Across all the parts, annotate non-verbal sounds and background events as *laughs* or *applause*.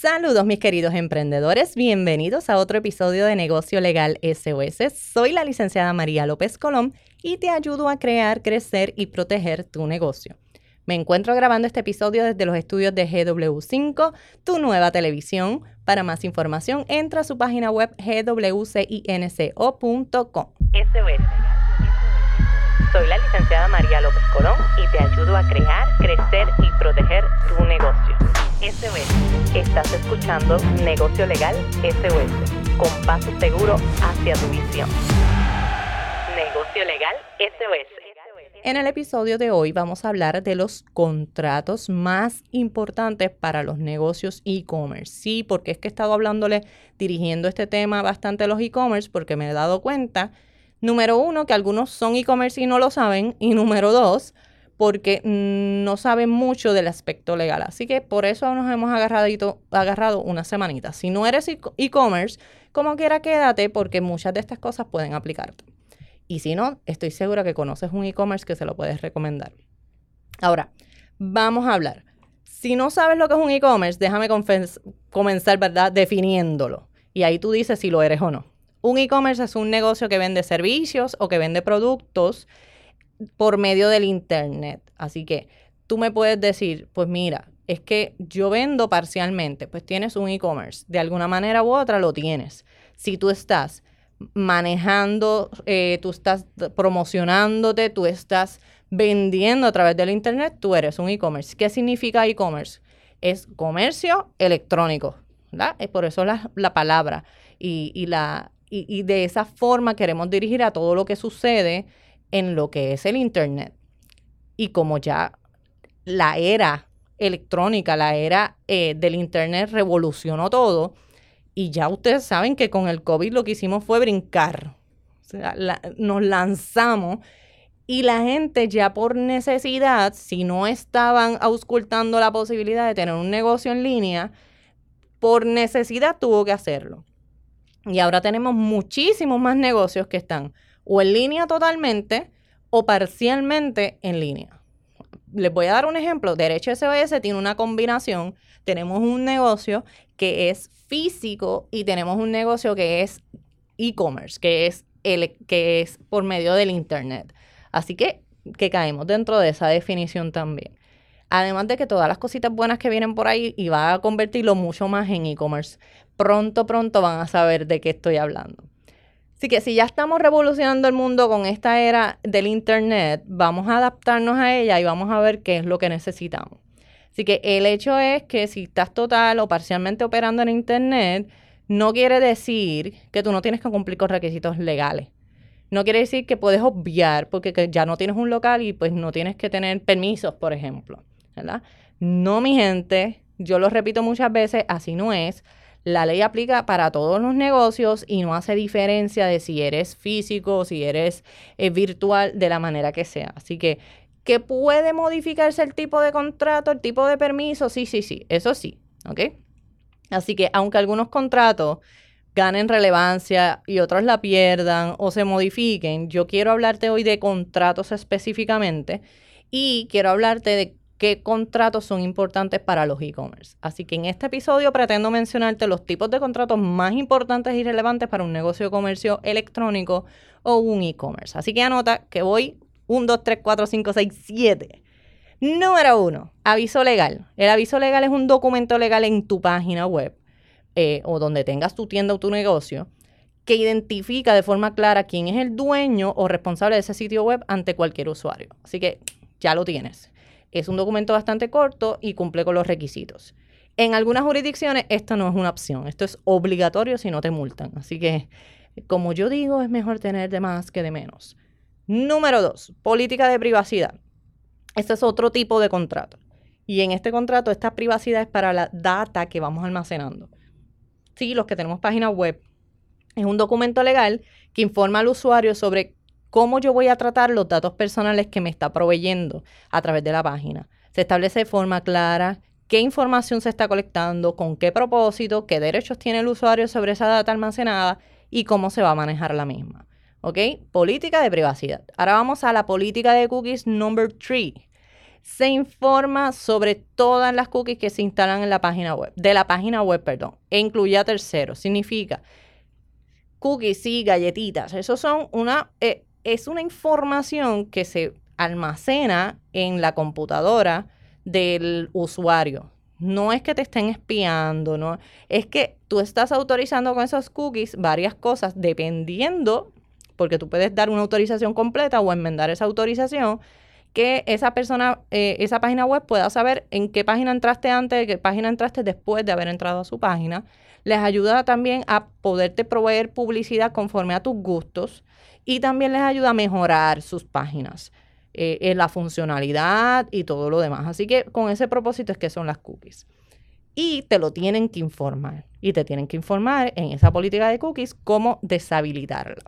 Saludos mis queridos emprendedores, bienvenidos a otro episodio de Negocio Legal SOS. Soy la licenciada María López Colón y te ayudo a crear, crecer y proteger tu negocio. Me encuentro grabando este episodio desde los estudios de GW5, tu nueva televisión. Para más información, entra a su página web gwcinco.com. SOS. Soy la licenciada María López Colón y te ayudo a crear, crecer y proteger tu negocio. SOS. Estás escuchando Negocio Legal SOS, con paso seguro hacia tu visión. Negocio Legal SOS. En el episodio de hoy vamos a hablar de los contratos más importantes para los negocios e-commerce. Sí, porque es que he estado hablándole, dirigiendo este tema bastante a los e-commerce porque me he dado cuenta, número uno, que algunos son e-commerce y no lo saben, y número dos, porque no saben mucho del aspecto legal. Así que por eso nos hemos agarrado, agarrado una semanita. Si no eres e-commerce, como quiera quédate porque muchas de estas cosas pueden aplicarte. Y si no, estoy segura que conoces un e-commerce que se lo puedes recomendar. Ahora, vamos a hablar. Si no sabes lo que es un e-commerce, déjame comenzar, ¿verdad? Definiéndolo. Y ahí tú dices si lo eres o no. Un e-commerce es un negocio que vende servicios o que vende productos por medio del Internet. Así que tú me puedes decir, pues mira, es que yo vendo parcialmente, pues tienes un e-commerce. De alguna manera u otra lo tienes. Si tú estás manejando, eh, tú estás promocionándote, tú estás vendiendo a través del Internet, tú eres un e-commerce. ¿Qué significa e-commerce? Es comercio electrónico, ¿verdad? Es por eso la, la palabra. Y, la, y, de esa forma queremos dirigir a todo lo que sucede en lo que es el Internet. Y como ya la era electrónica, la era eh, del Internet revolucionó todo, y ya ustedes saben que con el COVID lo que hicimos fue brincar. O sea, nos lanzamos y la gente ya por necesidad, si no estaban auscultando la posibilidad de tener un negocio en línea, por necesidad tuvo que hacerlo. Y ahora tenemos muchísimos más negocios que están o en línea totalmente o parcialmente en línea. Les voy a dar un ejemplo. Derecho SOS tiene una combinación. Tenemos un negocio que es físico y tenemos un negocio que es e-commerce, que es el que es por medio del internet. Así que que caemos dentro de esa definición también. Además de que todas las cositas buenas que vienen por ahí y va a convertirlo mucho más en e-commerce. Pronto, pronto van a saber de qué estoy hablando. Así que si ya estamos revolucionando el mundo con esta era del Internet, vamos a adaptarnos a ella y vamos a ver qué es lo que necesitamos. Así que el hecho es que si estás total o parcialmente operando en Internet, no quiere decir que tú no tienes que cumplir con requisitos legales. No quiere decir que puedes obviar porque ya no tienes un local y pues no tienes que tener permisos, por ejemplo. ¿Verdad? No, mi gente, yo lo repito muchas veces, así no es. La ley aplica para todos los negocios y no hace diferencia de si eres físico, si eres eh, virtual, de la manera que sea. Así que que puede modificarse el tipo de contrato, el tipo de permiso, sí, sí, sí, eso sí, ¿ok? Así que aunque algunos contratos ganen relevancia y otros la pierdan o se modifiquen, yo quiero hablarte hoy de contratos específicamente y quiero hablarte de qué contratos son importantes para los e-commerce. Así que en este episodio pretendo mencionarte los tipos de contratos más importantes y relevantes para un negocio de comercio electrónico o un e-commerce. Así que anota que voy 1, 2, 3, 4, 5, 6, 7. Número 1, aviso legal. El aviso legal es un documento legal en tu página web eh, o donde tengas tu tienda o tu negocio que identifica de forma clara quién es el dueño o responsable de ese sitio web ante cualquier usuario. Así que ya lo tienes. Es un documento bastante corto y cumple con los requisitos. En algunas jurisdicciones esto no es una opción, esto es obligatorio si no te multan. Así que, como yo digo, es mejor tener de más que de menos. Número dos, política de privacidad. Este es otro tipo de contrato. Y en este contrato, esta privacidad es para la data que vamos almacenando. Sí, los que tenemos página web. Es un documento legal que informa al usuario sobre cómo yo voy a tratar los datos personales que me está proveyendo a través de la página. Se establece de forma clara qué información se está colectando, con qué propósito, qué derechos tiene el usuario sobre esa data almacenada y cómo se va a manejar la misma. ¿Ok? Política de privacidad. Ahora vamos a la política de cookies number 3. se informa sobre todas las cookies que se instalan en la página web, de la página web, perdón, e incluye a terceros. Significa cookies y galletitas. Eso son una, eh, es una información que se almacena en la computadora del usuario. No es que te estén espiando, no. Es que tú estás autorizando con esos cookies varias cosas dependiendo, porque tú puedes dar una autorización completa o enmendar esa autorización, que esa persona, eh, esa página web pueda saber en qué página entraste antes, qué página entraste después de haber entrado a su página. Les ayuda también a poderte proveer publicidad conforme a tus gustos y también les ayuda a mejorar sus páginas. Eh, en la funcionalidad y todo lo demás. Así que con ese propósito es que son las cookies. Y te lo tienen que informar. Y te tienen que informar en esa política de cookies cómo deshabilitarla.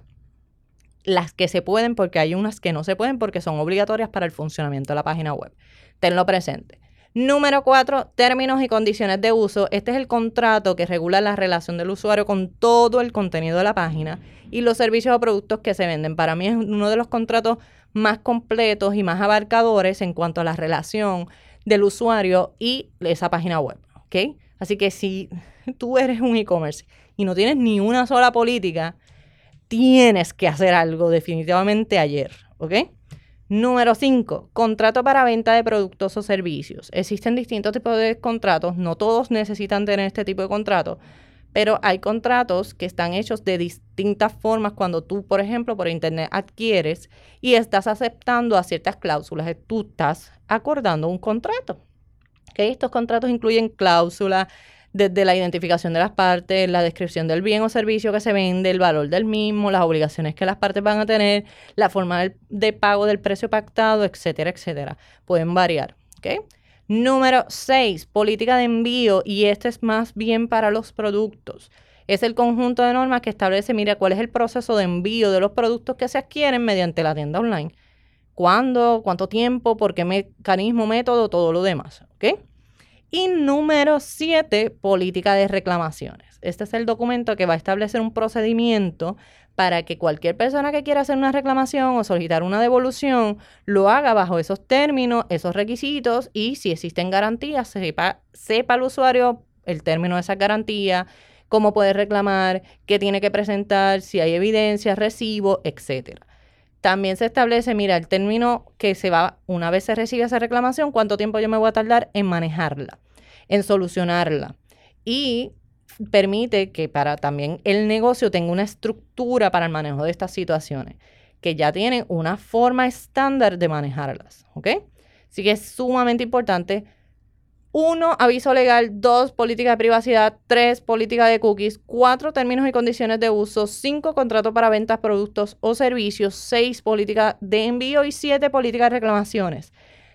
Las que se pueden, porque hay unas que no se pueden porque son obligatorias para el funcionamiento de la página web. Tenlo presente. Número cuatro, términos y condiciones de uso. Este es el contrato que regula la relación del usuario con todo el contenido de la página y los servicios o productos que se venden. Para mí es uno de los contratos más completos y más abarcadores en cuanto a la relación del usuario y esa página web. ¿Ok? Así que si *laughs* tú eres un e-commerce y no tienes ni una sola política, tienes que hacer algo definitivamente ayer. ¿Ok? Número 5. Contrato para venta de productos o servicios. Existen distintos tipos de contratos, no todos necesitan tener este tipo de contrato, pero hay contratos que están hechos de distintas formas cuando tú, por ejemplo, por internet adquieres y estás aceptando a ciertas cláusulas, tú estás acordando un contrato. Estos contratos incluyen cláusulas desde la identificación de las partes, la descripción del bien o servicio que se vende, el valor del mismo, las obligaciones que las partes van a tener, la forma de pago del precio pactado, etcétera, etcétera. Pueden variar. ¿okay? Número 6, política de envío, y este es más bien para los productos. Es el conjunto de normas que establece, mira, cuál es el proceso de envío de los productos que se adquieren mediante la tienda online. ¿Cuándo? ¿Cuánto tiempo? ¿Por qué mecanismo, método? Todo lo demás. ¿Ok? Y número 7, política de reclamaciones. Este es el documento que va a establecer un procedimiento para que cualquier persona que quiera hacer una reclamación o solicitar una devolución lo haga bajo esos términos, esos requisitos y si existen garantías, sepa, sepa el usuario el término de esa garantía, cómo puede reclamar, qué tiene que presentar, si hay evidencia, recibo, etcétera. También se establece, mira, el término que se va, una vez se recibe esa reclamación, cuánto tiempo yo me voy a tardar en manejarla, en solucionarla. Y permite que para también el negocio tenga una estructura para el manejo de estas situaciones, que ya tienen una forma estándar de manejarlas, ¿ok? Así que es sumamente importante. Uno, aviso legal. Dos, política de privacidad. Tres, política de cookies. Cuatro, términos y condiciones de uso. Cinco, contrato para ventas, productos o servicios. Seis, política de envío. Y siete, política de reclamaciones.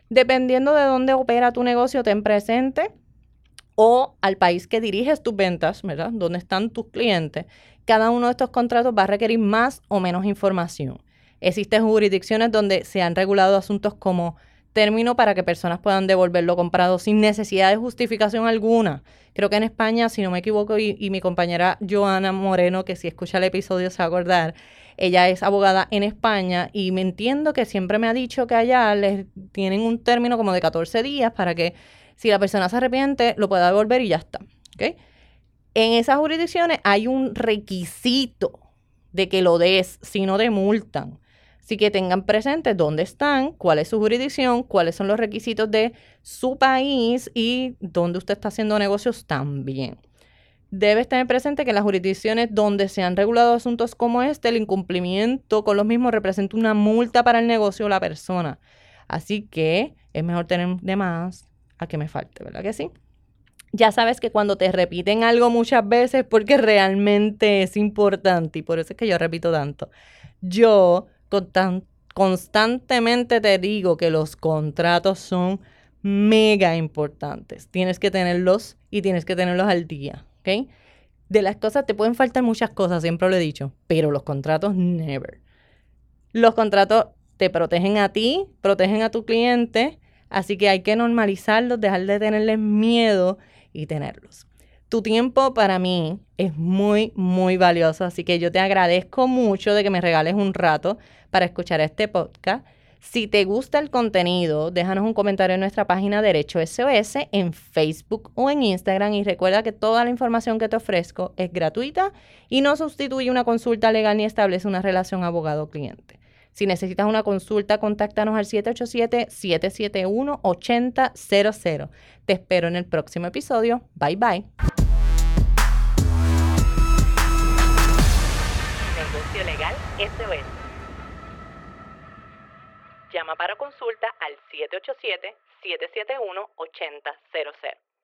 Dependiendo de dónde opera tu negocio, ten presente o al país que diriges tus ventas, ¿verdad? Donde están tus clientes, cada uno de estos contratos va a requerir más o menos información. Existen jurisdicciones donde se han regulado asuntos como término para que personas puedan devolver lo comprado sin necesidad de justificación alguna. Creo que en España, si no me equivoco, y, mi compañera Joana Moreno, que si escucha el episodio se va a acordar, ella es abogada en España y me entiendo que siempre me ha dicho que allá les tienen un término como de 14 días para que si la persona se arrepiente, lo puede devolver y ya está. En esas jurisdicciones hay un requisito de que lo des, si no te multan. Así que tengan presente dónde están, cuál es su jurisdicción, cuáles son los requisitos de su país y dónde usted está haciendo negocios también. Debes tener presente que en las jurisdicciones donde se han regulado asuntos como este, el incumplimiento con los mismos representa una multa para el negocio o la persona. Así que es mejor tener de más a que me falte, ¿verdad que sí? Ya sabes que cuando te repiten algo muchas veces porque realmente es importante y por eso es que yo repito tanto. Yo constantemente te digo que los contratos son mega importantes. Tienes que tenerlos y tienes que tenerlos al día, ¿ok? De las cosas te pueden faltar muchas cosas, siempre lo he dicho, pero los contratos never. Los contratos te protegen a ti, protegen a tu cliente Así que hay que normalizarlos, dejar de tenerles miedo y tenerlos. Tu tiempo para mí es muy, muy valioso, así que yo te agradezco mucho de que me regales un rato para escuchar este podcast. Si te gusta el contenido, déjanos un comentario en nuestra página Derecho SOS en Facebook o en Instagram y recuerda que toda la información que te ofrezco es gratuita y no sustituye una consulta legal ni establece una relación abogado-cliente. Si necesitas una consulta, contáctanos al 787-771-8000. Te espero en el próximo episodio. Bye bye. Negocio Legal SOS. Llama para consulta al 787-771-8000.